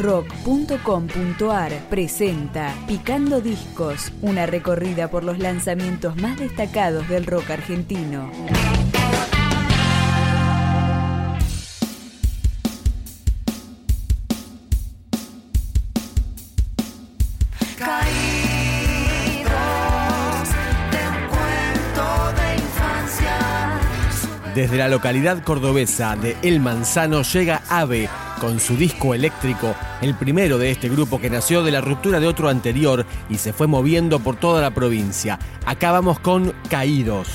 rock.com.ar presenta Picando Discos, una recorrida por los lanzamientos más destacados del rock argentino. Desde la localidad cordobesa de El Manzano llega Ave con su disco eléctrico, el primero de este grupo que nació de la ruptura de otro anterior y se fue moviendo por toda la provincia. Acabamos con Caídos.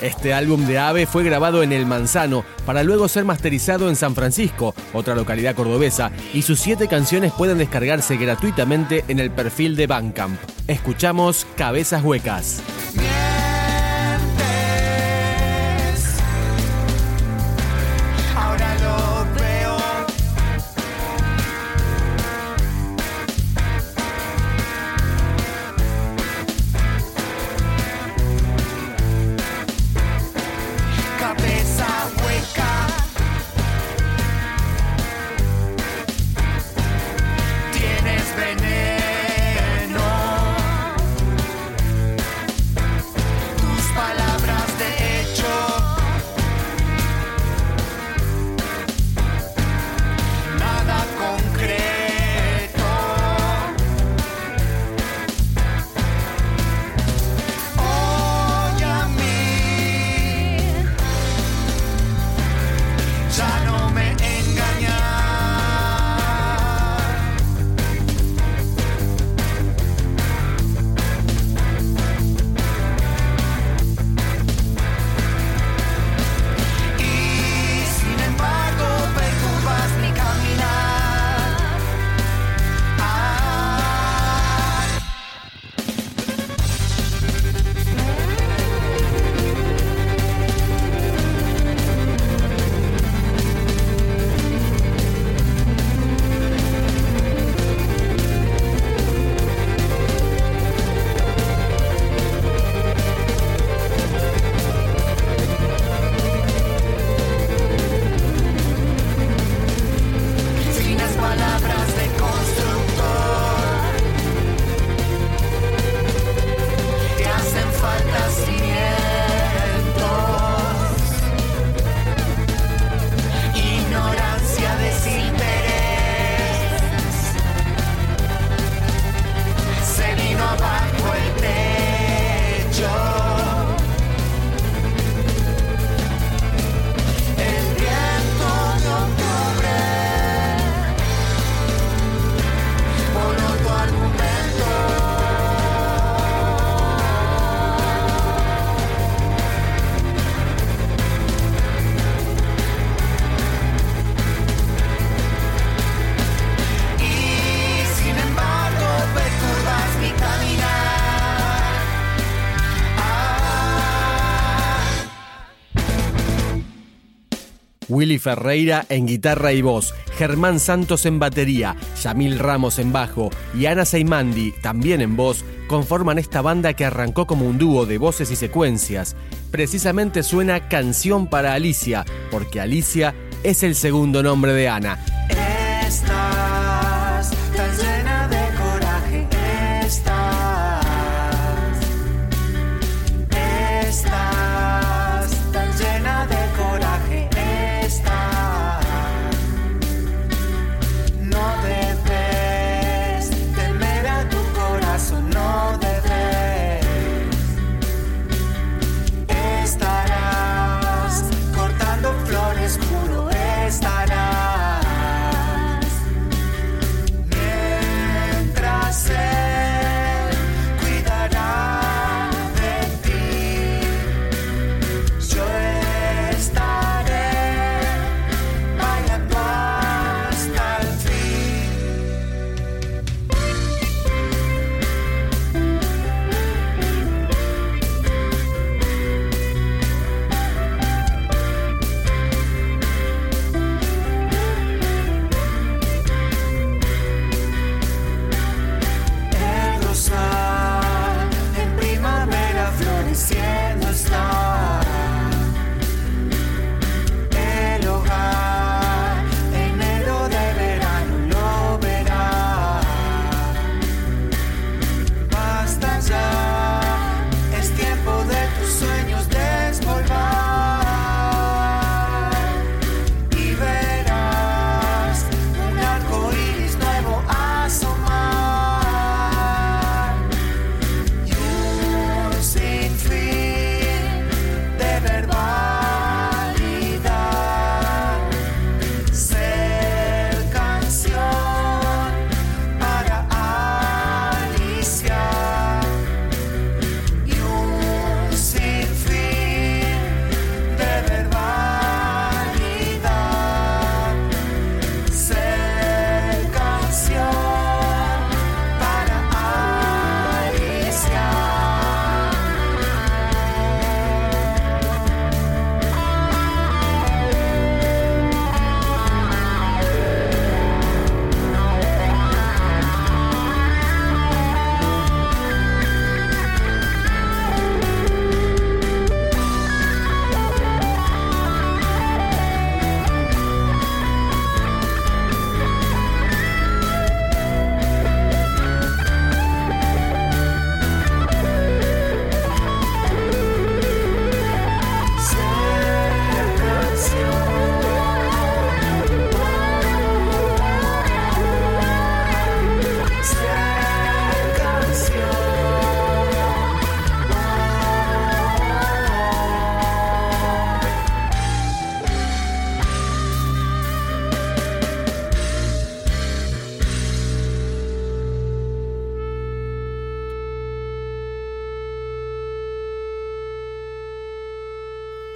Este álbum de Ave fue grabado en El Manzano para luego ser masterizado en San Francisco, otra localidad cordobesa, y sus siete canciones pueden descargarse gratuitamente en el perfil de Bandcamp. Escuchamos Cabezas Huecas. Willy Ferreira en guitarra y voz, Germán Santos en batería, Yamil Ramos en bajo y Ana Seimandi también en voz conforman esta banda que arrancó como un dúo de voces y secuencias. Precisamente suena Canción para Alicia, porque Alicia es el segundo nombre de Ana.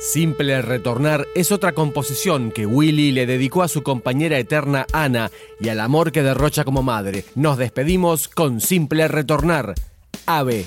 Simple Retornar es otra composición que Willy le dedicó a su compañera eterna Ana y al amor que derrocha como madre. Nos despedimos con Simple Retornar. Ave.